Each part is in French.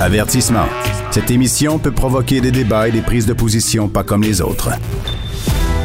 Avertissement. Cette émission peut provoquer des débats et des prises de position pas comme les autres.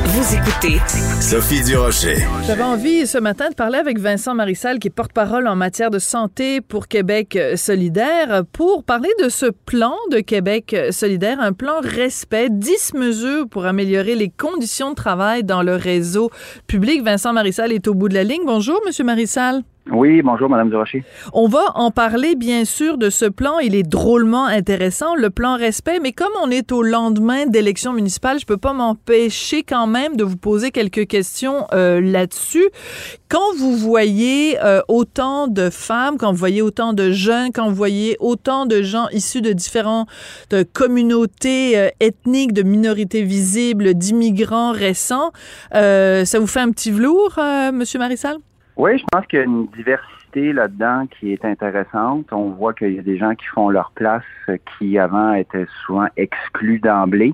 Vous écoutez Sophie Durocher. J'avais envie ce matin de parler avec Vincent Marissal, qui est porte-parole en matière de santé pour Québec solidaire, pour parler de ce plan de Québec solidaire, un plan respect, 10 mesures pour améliorer les conditions de travail dans le réseau public. Vincent Marissal est au bout de la ligne. Bonjour, Monsieur Marissal. Oui, bonjour, Madame Durocher. On va en parler, bien sûr, de ce plan. Il est drôlement intéressant, le plan respect, mais comme on est au lendemain d'élections municipales, je peux pas m'empêcher quand même de vous poser quelques questions euh, là-dessus. Quand vous voyez euh, autant de femmes, quand vous voyez autant de jeunes, quand vous voyez autant de gens issus de différentes communautés euh, ethniques, de minorités visibles, d'immigrants récents, ça vous fait un petit velours, Monsieur Marissal? Oui, je pense qu'il y a une diversité là-dedans qui est intéressante. On voit qu'il y a des gens qui font leur place qui avant étaient souvent exclus d'emblée.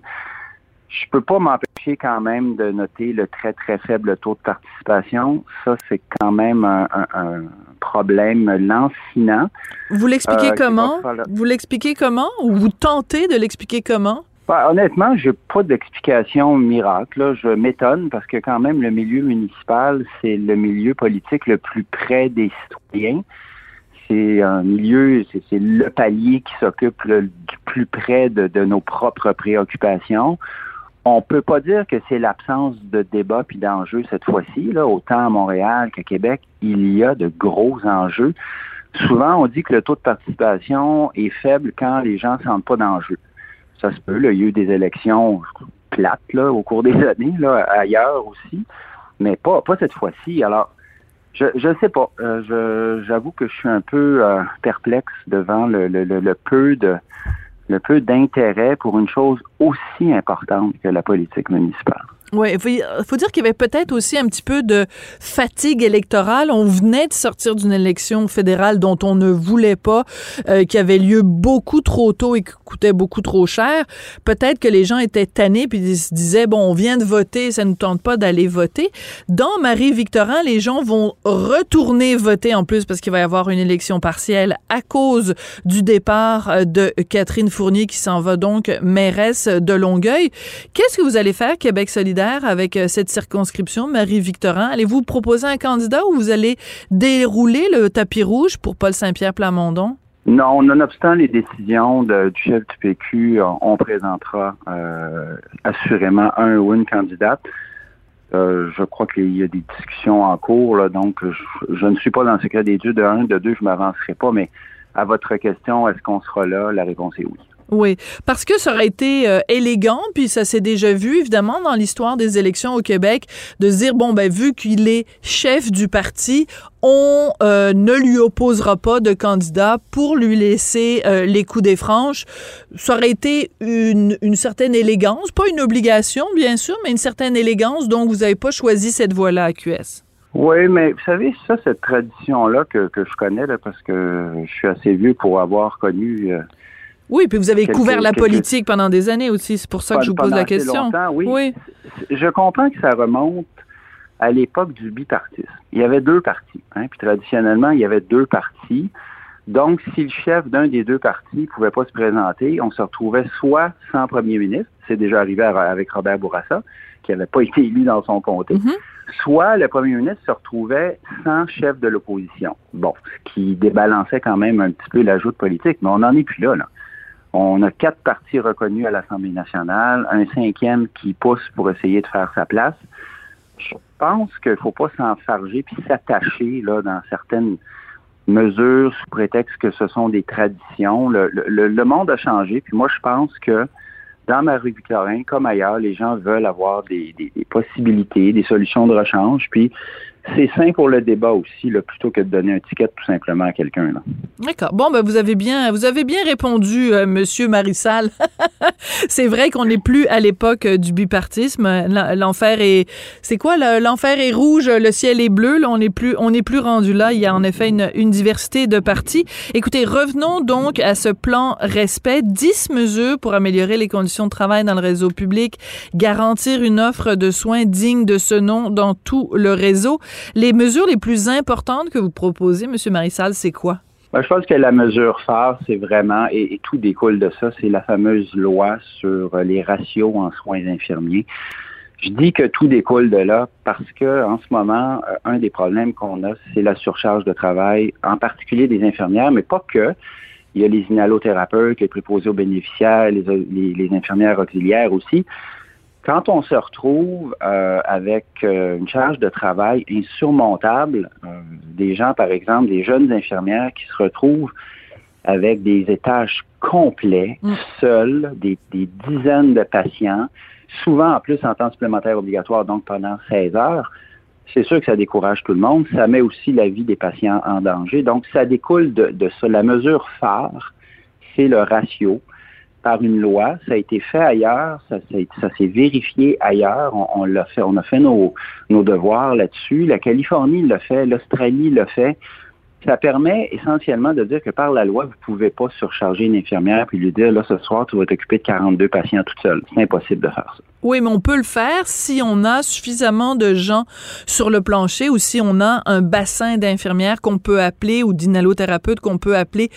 Je peux pas m'empêcher quand même de noter le très très faible taux de participation. Ça, c'est quand même un, un, problème lancinant. Vous l'expliquez euh, comment? Vous l'expliquez comment? Ou vous tentez de l'expliquer comment? Ben, honnêtement, je n'ai pas d'explication miracle. Je m'étonne parce que quand même, le milieu municipal, c'est le milieu politique le plus près des citoyens. C'est un milieu, c'est le palier qui s'occupe du plus près de, nos propres préoccupations. On peut pas dire que c'est l'absence de débat puis d'enjeux cette fois-ci. Là, autant à Montréal qu'à Québec, il y a de gros enjeux. Souvent, on dit que le taux de participation est faible quand les gens ne sentent pas d'enjeux ça se peut. il y a eu des élections plates au cours des années, ailleurs aussi, mais pas, cette fois-ci. Alors, je ne sais pas. Euh, j'avoue que je suis un peu euh, perplexe devant le, peu de le peu d'intérêt pour une chose aussi importante que la politique municipale. Oui, il faut, dire qu'il y avait peut-être aussi un petit peu de fatigue électorale. On venait de sortir d'une élection fédérale dont on ne voulait pas, euh, qui avait lieu beaucoup trop tôt et qui coûtait beaucoup trop cher. Peut-être que les gens étaient tannés puis ils se disaient bon, on vient de voter, ça ne nous tente pas d'aller voter. Dans Marie-Victorin, les gens vont retourner voter en plus parce qu'il va y avoir une élection partielle à cause du départ euh, de Catherine Fournier qui s'en va donc mairesse de Longueuil. Qu'est-ce que vous allez faire, Québec solidaire? avec euh, cette circonscription, Marie-Victorin? Allez-vous proposer un candidat ou vous allez dérouler le tapis rouge pour Paul Saint-Pierre Plamondon? Non, nonobstant les décisions du chef du PQ, on, présentera euh, assurément un ou une candidate. Euh, je crois qu'il y a des discussions en cours, donc je, ne suis pas dans le secret des dieux. De un, de deux, je m'avancerai pas, mais à votre question, est-ce qu'on sera là? La réponse est oui. Oui, parce que ça aurait été euh, élégant, puis ça s'est déjà vu, évidemment, dans l'histoire des élections au Québec, de dire, bon, ben, vu qu'il est chef du parti, on euh, ne lui opposera pas de candidat pour lui laisser euh, les coups des franches. Ça aurait été une, une, certaine élégance, pas une obligation, bien sûr, mais une certaine élégance, donc vous n'avez pas choisi cette voie-là à QS. Oui, mais vous savez, ça, cette tradition-là que, que je connais, là, parce que je suis assez vieux pour avoir connu oui, puis vous avez couvert la politique pendant des années aussi. C'est pour ça que je vous pose la question. oui. Je comprends que ça remonte à l'époque du bipartisme. Il y avait deux partis. Hein, puis traditionnellement, il y avait deux partis. Donc, si le chef d'un des deux partis ne pouvait pas se présenter, on se retrouvait soit sans premier ministre, c'est déjà arrivé avec Robert Bourassa, qui n'avait pas été élu dans son comté, Mhm. soit le premier ministre se retrouvait sans chef de l'opposition. Bon, ce qui débalançait quand même un petit peu l'ajout de politique, mais on n'en est plus là, là. On a quatre partis reconnus à l'Assemblée nationale, un cinquième qui pousse pour essayer de faire sa place. Je pense qu'il ne faut pas s'enfarger puis s'attacher là dans certaines mesures sous prétexte que ce sont des traditions. Le, le- le monde a changé, puis moi je pense que dans ma rue Victorin, comme ailleurs, les gens veulent avoir des, des- des possibilités, des solutions de rechange, puis c'est sain pour le débat aussi, plutôt que de donner un ticket tout simplement à quelqu'un. D'accord. Bon, ben vous avez bien, vous avez bien répondu, euh, Monsieur Marissal. c'est vrai qu'on n'est plus à l'époque euh, du bipartisme. L'en- L'enfer est, c'est quoi le- L'enfer est rouge, le ciel est bleu. On n'est plus, on n'est plus rendu là. Il y a en effet une, une diversité de partis. Écoutez, revenons donc à ce plan respect. 10 mesures pour améliorer les conditions de travail dans le réseau public, garantir une offre de soins digne de ce nom dans tout le réseau. Les mesures les plus importantes que vous proposez, Monsieur Marissal, c'est quoi? Ben, je pense que la mesure phare, c'est vraiment, et, tout découle de ça, c'est la fameuse loi sur les ratios en soins infirmiers. Je dis que tout découle de là parce que en ce moment, euh, un des problèmes qu'on a, c'est la surcharge de travail, en particulier des infirmières, mais pas que. Il y a les inhalothérapeutes, les préposés aux bénéficiaires, les infirmières auxiliaires aussi. Quand on se retrouve euh, avec euh, une charge de travail insurmontable, euh, des gens, par exemple, des jeunes infirmières qui se retrouvent avec des étages complets, Mm. seuls, des, des dizaines de patients, souvent en plus en temps supplémentaire obligatoire, donc pendant 16 heures, c'est sûr que ça décourage tout le monde. Ça met aussi la vie des patients en danger. Donc, ça découle de, de ça. La mesure phare, c'est le ratio par une loi. Ça a été fait ailleurs, ça, s'est- vérifié ailleurs. On, a fait nos, nos devoirs là-dessus. La Californie l'a fait, l'Australie l'a fait. Ça permet essentiellement de dire que par la loi, vous ne pouvez pas surcharger une infirmière puis lui dire là ce soir tu vas t'occuper de 42 patients toute seule. C'est impossible de faire ça. Oui, mais on peut le faire si on a suffisamment de gens sur le plancher ou si on a un bassin d'infirmières qu'on peut appeler ou d'inhalothérapeutes qu'on peut appeler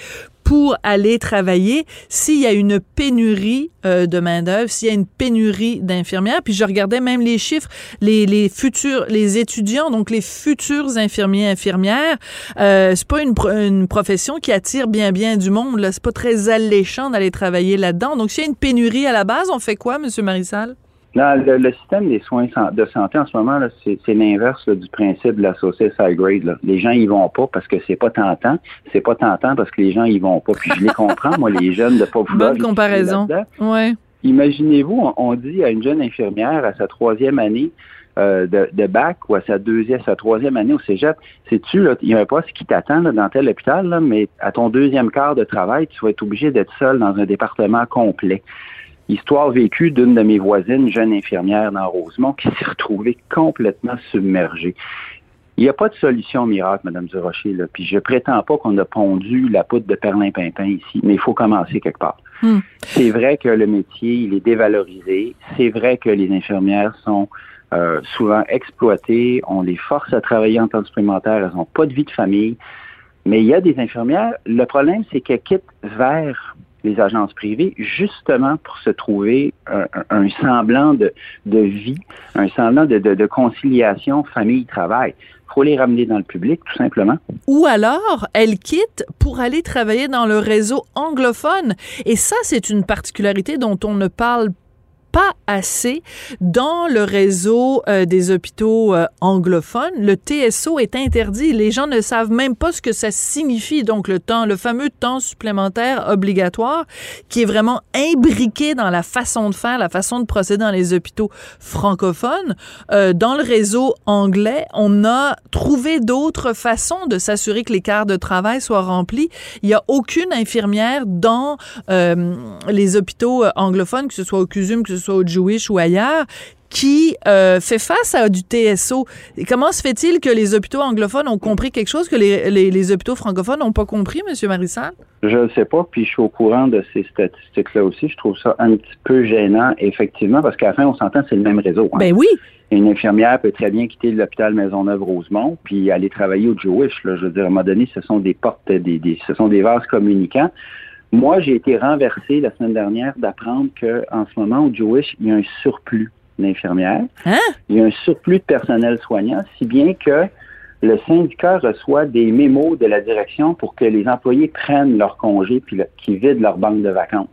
pour aller travailler s'il y a une pénurie euh, de main-d'œuvre, s'il y a une pénurie d'infirmières. Puis je regardais même les chiffres, les, les futurs, les étudiants, donc les futurs infirmiers, infirmières, euh, c'est pas une, une profession qui attire bien, bien du monde. Là, c'est pas très alléchant d'aller travailler là-dedans. Donc s'il y a une pénurie à la base, on fait quoi, Monsieur Marissal? Dans le, le système des soins de santé en ce moment, là, c'est c'est l'inverse là, du principe de la saucisse high grade. là. Les gens y vont pas parce que c'est pas tentant. C'est pas tentant parce que les gens y vont pas. Puis je les comprends, moi, les jeunes de pas vouloir. Bonne comparaison. Ouais. Imaginez-vous, on, on dit à une jeune infirmière à sa troisième année euh, de, de bac ou à sa deuxième, sa troisième année au cégep, sais-tu, là, il y a un poste qui t'attend là, dans tel hôpital, là, mais à ton deuxième quart de travail, tu vas être obligé d'être seul dans un département complet. Histoire vécue d'une de mes voisines, jeune infirmière dans Rosemont, qui s'est retrouvée complètement submergée. Il n'y a pas de solution miracle, Madame Durocher, là. Puis je prétends pas qu'on a pondu la poudre de perlimpinpin ici, mais il faut commencer quelque part. Hmm. C'est vrai que le métier, il est dévalorisé. C'est vrai que les infirmières sont euh, souvent exploitées. On les force à travailler en temps supplémentaire. Elles n'ont pas de vie de famille. Mais il y a des infirmières. Le problème, c'est qu'elles quittent vers les agences privées justement pour se trouver un, semblant de, de vie, un semblant de, de- de conciliation famille-travail. Il faut les ramener dans le public, tout simplement. Ou alors, elle quitte pour aller travailler dans le réseau anglophone. Et ça, c'est une particularité dont on ne parle pas assez dans le réseau euh, des hôpitaux euh, anglophones. Le TSO est interdit. Les gens ne savent même pas ce que ça signifie. Donc, le temps, le fameux temps supplémentaire obligatoire qui est vraiment imbriqué dans la façon de faire, la façon de procéder dans les hôpitaux francophones. Euh, dans le réseau anglais, on a trouvé d'autres façons de s'assurer que quarts de travail soient remplis. Il n'y a aucune infirmière dans les hôpitaux anglophones, que ce soit au CUSUM, que ce soit au Jewish ou ailleurs, qui euh, fait face à du TSO. Et comment se fait-il que les hôpitaux anglophones ont compris quelque chose que les, les, les hôpitaux francophones n'ont pas compris, M. Marissal? Je ne sais pas, puis je suis au courant de ces statistiques-là aussi. Je trouve ça un petit peu gênant, effectivement, parce qu'à la fin, on s'entend, c'est le même réseau. Hein. Ben oui. Une infirmière peut très bien quitter l'hôpital Maisonneuve-Rosemont puis aller travailler au Jewish. Là. Je veux dire, à un moment donné, ce sont des portes, des, des ce sont des vases communicants. Moi, j'ai été renversé la semaine dernière d'apprendre qu'en ce moment, au Jewish, il y a un surplus d'infirmières. Hein? Il y a un surplus de personnel soignant, si bien que le syndicat reçoit des mémos de la direction pour que les employés prennent leur congé puis qu'ils vident leur banque de vacances.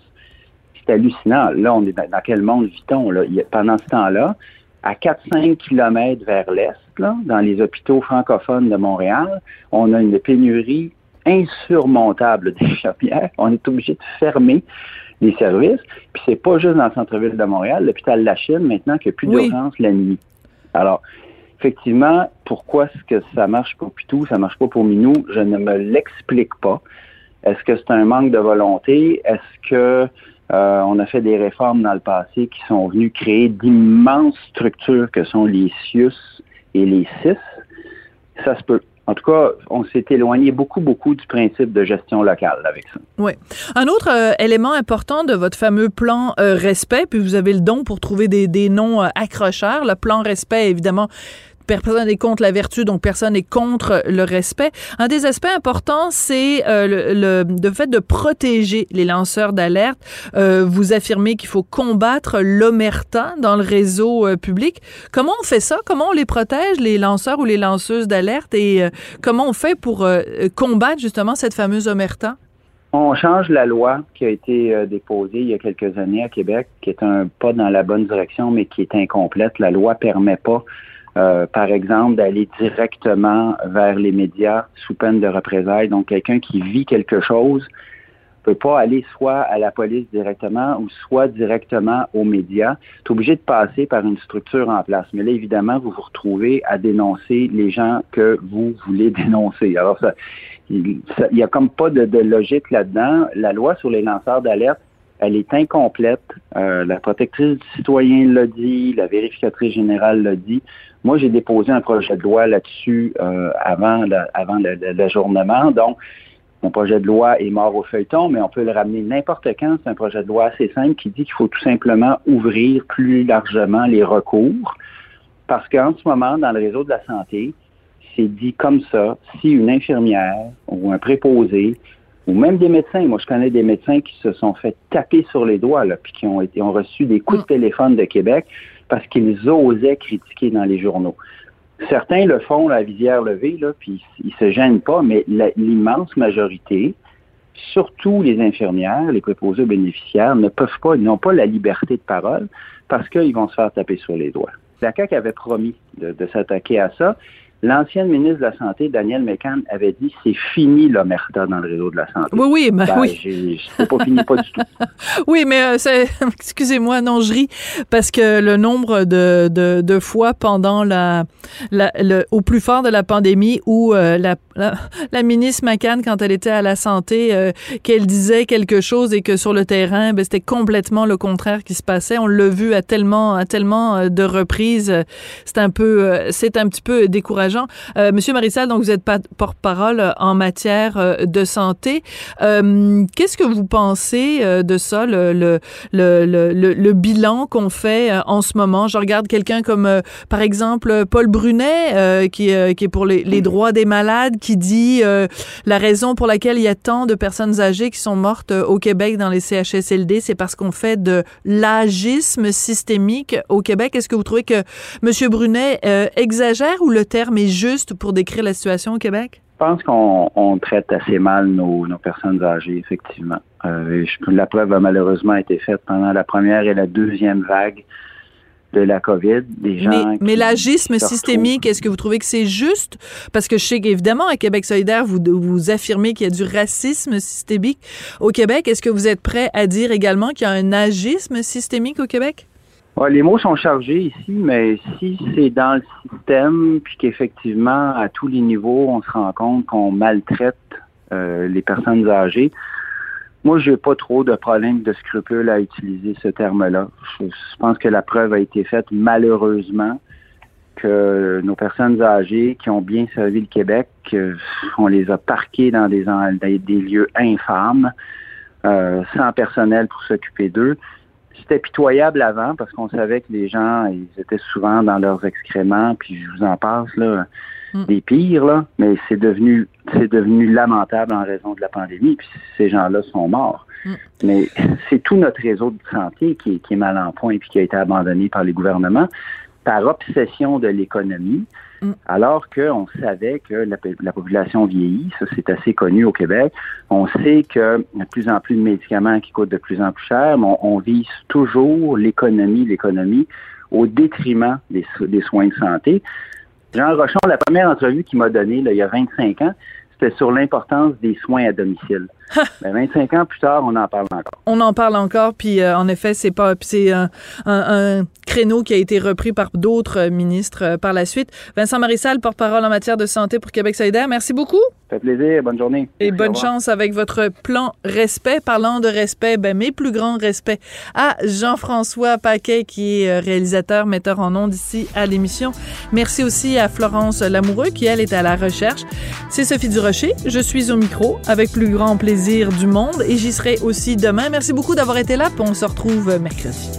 C'est hallucinant. Là, on est dans, quel monde vit-on? Là? pendant ce temps-là, à 4-5 kilomètres vers l'est, dans les hôpitaux francophones de Montréal, on a une pénurie insurmontable d'infirmières. On est obligé de fermer les services. Puis c'est pas juste dans le centre-ville de Montréal, l'hôpital la Chine, maintenant, qu'il n'y a plus d'urgence la nuit. Alors, effectivement, pourquoi est-ce que ça marche pour Pitou, ça marche pas pour Minou, je ne me l'explique pas. Est-ce que c'est un manque de volonté? Est-ce que euh, on a fait des réformes dans le passé qui sont venues créer d'immenses structures que sont les CIUS et les CIS? Ça se peut. En tout cas, on s'est éloigné beaucoup, beaucoup du principe de gestion locale avec ça. Oui. Un autre euh, élément important de votre fameux plan euh, respect, puis vous avez le don pour trouver des, des noms accrocheurs. Le plan respect, évidemment, personne n'est contre la vertu, donc personne n'est contre le respect. Un des aspects importants, c'est euh, le, fait de protéger les lanceurs d'alerte. Euh, vous affirmez qu'il faut combattre l'omerta dans le réseau euh, public. Comment on fait ça? Comment on les protège, les lanceurs ou les lanceuses d'alerte? Et comment on fait pour combattre justement cette fameuse omerta? On change la loi qui a été déposée il y a quelques années à Québec, qui est un pas dans la bonne direction, mais qui est incomplète. La loi permet pas euh, par exemple, d'aller directement vers les médias sous peine de représailles. Donc, quelqu'un qui vit quelque chose peut pas aller soit à la police directement ou soit directement aux médias. Tu obligé de passer par une structure en place. Mais là, évidemment, vous vous retrouvez à dénoncer les gens que vous voulez dénoncer. Alors, ça, il n'y a comme pas de, de logique là-dedans. La loi sur les lanceurs d'alerte elle est incomplète. Euh, la protectrice du citoyen l'a dit, la vérificatrice générale l'a dit. Moi, j'ai déposé un projet de loi là-dessus euh, avant, avant l'ajournement. Donc, mon projet de loi est mort au feuilleton, mais on peut le ramener n'importe quand. C'est un projet de loi assez simple qui dit qu'il faut tout simplement ouvrir plus largement les recours. Parce qu'en ce moment, dans le réseau de la santé, c'est dit comme ça, si une infirmière ou un préposé ou même des médecins. Moi, je connais des médecins qui se sont fait taper sur les doigts, là, puis qui ont, été, ont reçu des coups de téléphone de Québec parce qu'ils osaient critiquer dans les journaux. Certains le font la visière levée, là, puis ils se gênent pas, mais l'immense majorité, surtout les infirmières, les préposés aux bénéficiaires, ne peuvent pas, n'ont pas la liberté de parole parce qu'ils vont se faire taper sur les doigts. La CAQ avait promis de s'attaquer à ça. L'ancienne ministre de la Santé, Danielle McCann, avait dit c'est fini l'omerta dans le réseau de la santé. Oui, oui, ben, ben oui. C'est pas fini, pas du tout. oui, mais euh, excusez-moi, non, je ris parce que le nombre de, de, de fois pendant la, la le, au plus fort de la pandémie où euh, la, la, ministre McCann, quand elle était à la santé, euh, qu'elle disait quelque chose et que sur le terrain, ben, c'était complètement le contraire qui se passait. On l'a vu à tellement, à tellement de reprises. C'est un peu, c'est un petit peu décourageant euh, Monsieur Marissal, donc vous êtes porte-parole euh, en matière euh, de santé. Qu'est-ce que vous pensez de ça, le, bilan qu'on fait en ce moment? Je regarde quelqu'un comme, par exemple, Paul Brunet, qui, est pour les, droits des malades, qui dit la raison pour laquelle il y a tant de personnes âgées qui sont mortes au Québec dans les CHSLD, c'est parce qu'on fait de l'agisme systémique au Québec. Est-ce que vous trouvez que Monsieur Brunet exagère ou le terme juste pour décrire la situation au Québec? Je pense qu'on traite assez mal nos, personnes âgées, effectivement. Euh, la preuve a malheureusement été faite pendant la première et la deuxième vague de la COVID. Des gens mais, l'agisme systémique, est-ce que vous trouvez que c'est juste? Parce que je sais qu'évidemment, à Québec solidaire, vous, vous affirmez qu'il y a du racisme systémique au Québec. Est-ce que vous êtes prêt à dire également qu'il y a un agisme systémique au Québec? Les mots sont chargés ici, mais si c'est dans le système, puis qu'effectivement, à tous les niveaux, on se rend compte qu'on maltraite euh, les personnes âgées, moi, j'ai pas trop de problème de scrupule à utiliser ce terme-là. Je, pense que la preuve a été faite malheureusement que nos personnes âgées qui ont bien servi le Québec, on les a parquées dans des, des lieux infâmes, euh, sans personnel pour s'occuper d'eux. C'était pitoyable avant parce qu'on savait que les gens, ils étaient souvent dans leurs excréments, puis je vous en passe là, mm. des pires là, mais c'est devenu c'est devenu lamentable en raison de la pandémie, puis ces gens-là sont morts. Mm. Mais c'est tout notre réseau de santé qui, qui est mal en point et qui a été abandonné par les gouvernements par obsession de l'économie. Mm. Alors qu'on savait que la, population vieillit, ça c'est assez connu au Québec. On sait qu'il y a de plus en plus de médicaments qui coûtent de plus en plus cher, mais on, vise toujours l'économie, l'économie, au détriment des, des, soins de santé. Jean Rochon, la première entrevue qu'il m'a donnée il y a 25 ans, c'était sur l'importance des soins à domicile. 25 ans plus tard, on en parle encore. On en parle encore, puis euh, en effet, c'est pas, c'est un, un, créneau qui a été repris par d'autres ministres euh, par la suite. Vincent Marissal, porte-parole en matière de santé pour Québec solidaire, merci beaucoup. Fait plaisir, bonne journée. Et bonne chance avec votre plan respect. Parlant de respect, ben, mes plus grands respects à Jean-François Paquet, qui est réalisateur, metteur en ondes ici à l'émission. Merci aussi à Florence Lamoureux, qui, elle, est à la recherche. C'est Sophie Durocher. Je suis au micro avec plus grand plaisir du monde et j'y serai aussi demain. Merci beaucoup d'avoir été là, on se retrouve mercredi.